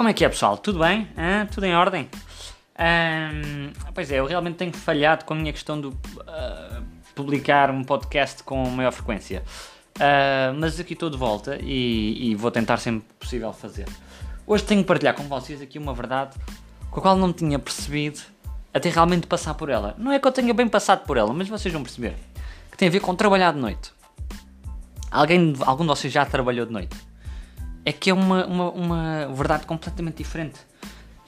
Como é que é, pessoal? Tudo bem? Tudo em ordem? Hum, pois é, eu realmente tenho falhado com a minha questão de uh, publicar um podcast com maior frequência. Uh, mas aqui estou de volta e, e, vou tentar sempre possível fazer. Hoje tenho que partilhar com vocês aqui uma verdade com a qual não tinha percebido até realmente passar por ela. Não é que eu tenha bem passado por ela, mas vocês vão perceber. Que tem a ver com trabalhar de noite. Alguém, algum de vocês já trabalhou de noite? É que é uma, uma, uma verdade completamente diferente.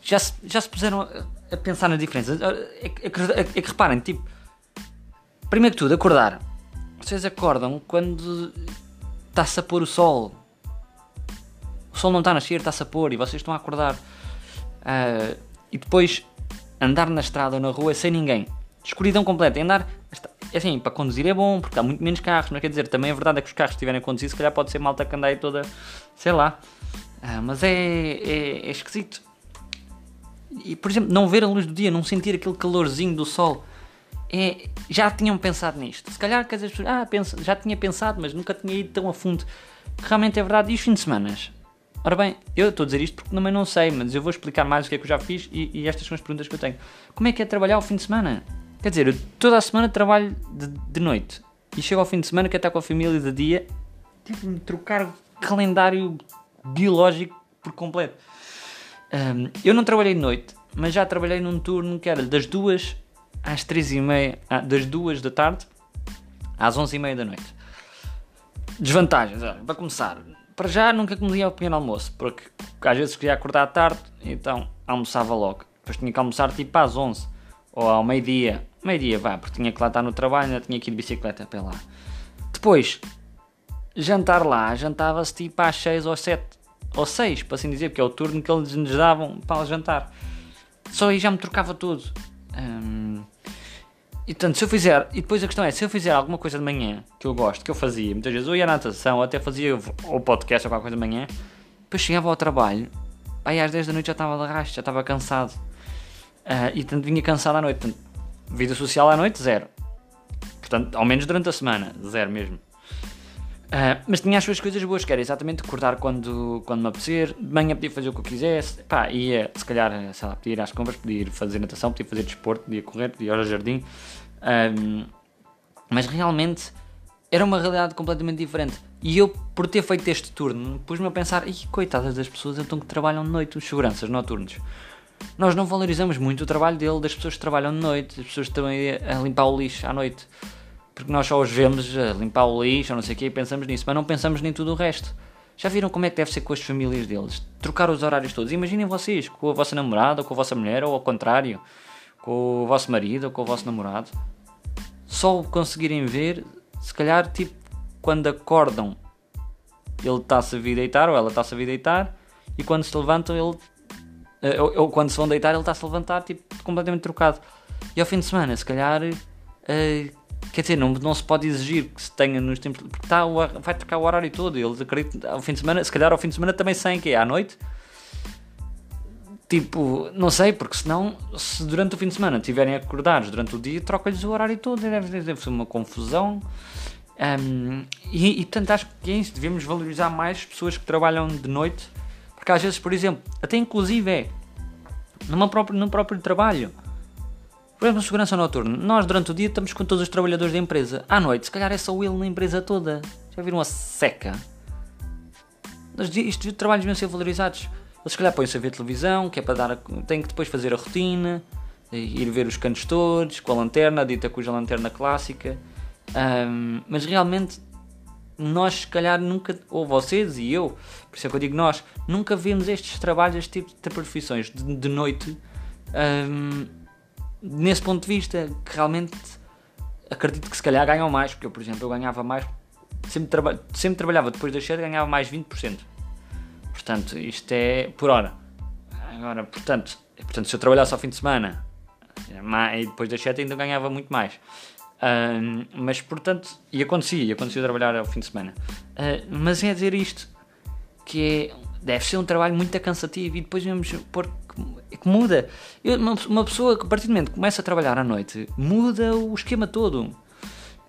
Já se, já se puseram a, a pensar na diferença. É, é, é, é, que reparem, tipo, primeiro que tudo, acordar. Vocês acordam quando está-se a pôr o sol. O sol não está a nascer, está-se a pôr e vocês estão a acordar. Uh, e depois andar na estrada ou na rua sem ninguém. Escuridão completa. Andar. É assim, para conduzir é bom, porque há muito menos carros, mas quer dizer, também a verdade é que os carros estiverem a conduzir, se calhar pode ser malta que anda aí toda. sei lá. Ah, mas é, é, é esquisito. E, por exemplo, não ver a luz do dia, não sentir aquele calorzinho do sol. É, já tinham pensado nisto. Se calhar que as pessoas. Ah, já tinha pensado, mas nunca tinha ido tão a fundo. Realmente é verdade. E os fins de semana? Ora bem, eu estou a dizer isto porque também não sei, mas eu vou explicar mais o que é que eu já fiz e, e estas são as perguntas que eu tenho. Como é que é trabalhar o fim de semana? Quer dizer, eu toda a semana trabalho de, de noite e chego ao fim de semana, quero estar com a família de dia, tive de me trocar o calendário biológico por completo. Um, eu não trabalhei de noite, mas já trabalhei num turno que era das duas às três e meia, ah, das duas da tarde às onze e meia da noite. Desvantagens, olha, para começar, para já nunca comia o pequeno almoço, porque às vezes queria acordar à tarde, então almoçava logo. Depois tinha que almoçar tipo às onze ou ao meio-dia Meio-dia, vá, porque tinha que lá estar no trabalho, ainda tinha que ir de bicicleta para lá. Depois, jantar lá, jantava-se tipo às 6 ou 7 ou 6, para assim dizer, porque é o turno que eles nos davam para jantar. Só aí já me trocava tudo. Hum, e portanto, se eu fizer, e depois a questão é, se eu fizer alguma coisa de manhã que eu gosto, que eu fazia, muitas vezes ou ia à natação, ou até fazia o podcast ou qualquer coisa de manhã, depois chegava ao trabalho, aí às 10 da noite já estava de arrasto, já estava cansado. Uh, e portanto vinha cansado à noite. Portanto, Vida social à noite, zero. Portanto, ao menos durante a semana, zero mesmo. Uh, mas tinha as suas coisas boas, que era exatamente acordar quando, quando me apetecer, de manhã podia fazer o que eu quisesse, pá, ia se calhar, sei lá, podia ir às compras, podia ir fazer natação, podia fazer desporto, podia correr, podia ir ao jardim, um, mas realmente era uma realidade completamente diferente. E eu, por ter feito este turno, pus-me a pensar, e coitadas das pessoas então que trabalham de noite, os seguranças noturnos nós não valorizamos muito o trabalho dele, das pessoas que trabalham de noite, das pessoas que estão a limpar o lixo à noite. Porque nós só os vemos a limpar o lixo ou não sei o quê e pensamos nisso, mas não pensamos nem tudo o resto. Já viram como é que deve ser com as famílias deles? Trocar os horários todos. Imaginem vocês, com a vossa namorada, ou com a vossa mulher, ou ao contrário, com o vosso marido ou com o vosso namorado. Só o conseguirem ver, se calhar, tipo, quando acordam, ele está-se a vir deitar, ou ela está-se a vir deitar, e quando se levantam, ele ou, ou, quando se vão deitar, ele está-se a levantar tipo, completamente trocado. E ao fim de semana, se calhar, uh, quer dizer, não, não se pode exigir que se tenha nos tempos, porque está, vai trocar o horário todo. Eles acreditam, ao fim de semana, se calhar ao fim de semana também saem que é à noite. Tipo, não sei, porque senão, se durante o fim de semana estiverem acordados durante o dia, troca-lhes o horário todo, deve, deve ser uma confusão. Um, e, e portanto acho que é isso, devemos valorizar mais pessoas que trabalham de noite porque às vezes, por exemplo, até inclusive é numa próprio, no próprio trabalho. Por exemplo, segurança noturna. Nós durante o dia estamos com todos os trabalhadores da empresa. À noite, se calhar é só ele na empresa toda. Já viram a seca? Estes trabalhos deviam ser valorizados. Eles se calhar põem-se a ver televisão, que é para dar. A, tem que depois fazer a rotina, ir ver os cantos todos, com a lanterna, dita cuja lanterna clássica. Um, mas realmente nós se calhar nunca, ou vocês e eu, por isso é que eu digo nós, nunca vemos estes trabalhos, este tipo de profissões de, de noite, um, nesse ponto de vista, que realmente acredito que se calhar ganham mais, porque eu, por exemplo, eu ganhava mais, sempre, traba sempre trabalhava depois das 7, ganhava mais 20%. Portanto, isto é por hora. Agora, portanto, portanto se eu trabalhasse ao fim de semana, e depois das 7 ainda ganhava muito mais mas portanto, e acontecia, e acontecia trabalhar ao fim de semana. Uh, mas é dizer isto, que é, deve ser um trabalho muito cansativo e depois vamos pôr que, que muda. Eu, uma, uma, pessoa que a partir do momento que começa a trabalhar à noite muda o esquema todo.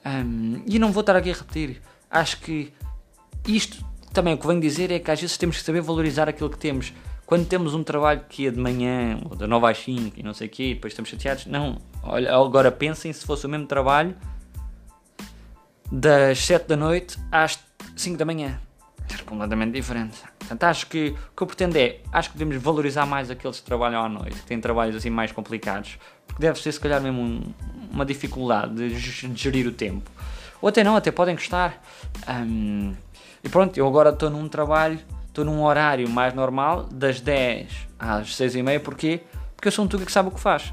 Um, e não vou estar aqui a repetir. Acho que isto também o que venho dizer é que às vezes temos que saber valorizar aquilo que temos. Quando temos um trabalho que é de manhã, ou da 9 às 5 e não sei o quê, e depois estamos chateados, não. Olha, agora pensem se fosse o mesmo trabalho das 7 da noite às 5 da manhã. Era completamente diferente. Portanto, acho que o que eu pretendo é, acho que devemos valorizar mais aqueles que trabalham à noite, que têm trabalhos assim mais complicados, porque deve ser se calhar mesmo um, uma dificuldade de gerir o tempo. Ou até não, até podem gostar. Um, e pronto, eu agora estou num trabalho, estou num horário mais normal, das 10 às 6 e meia, porquê? Porque eu sou um tuga que sabe o que faz.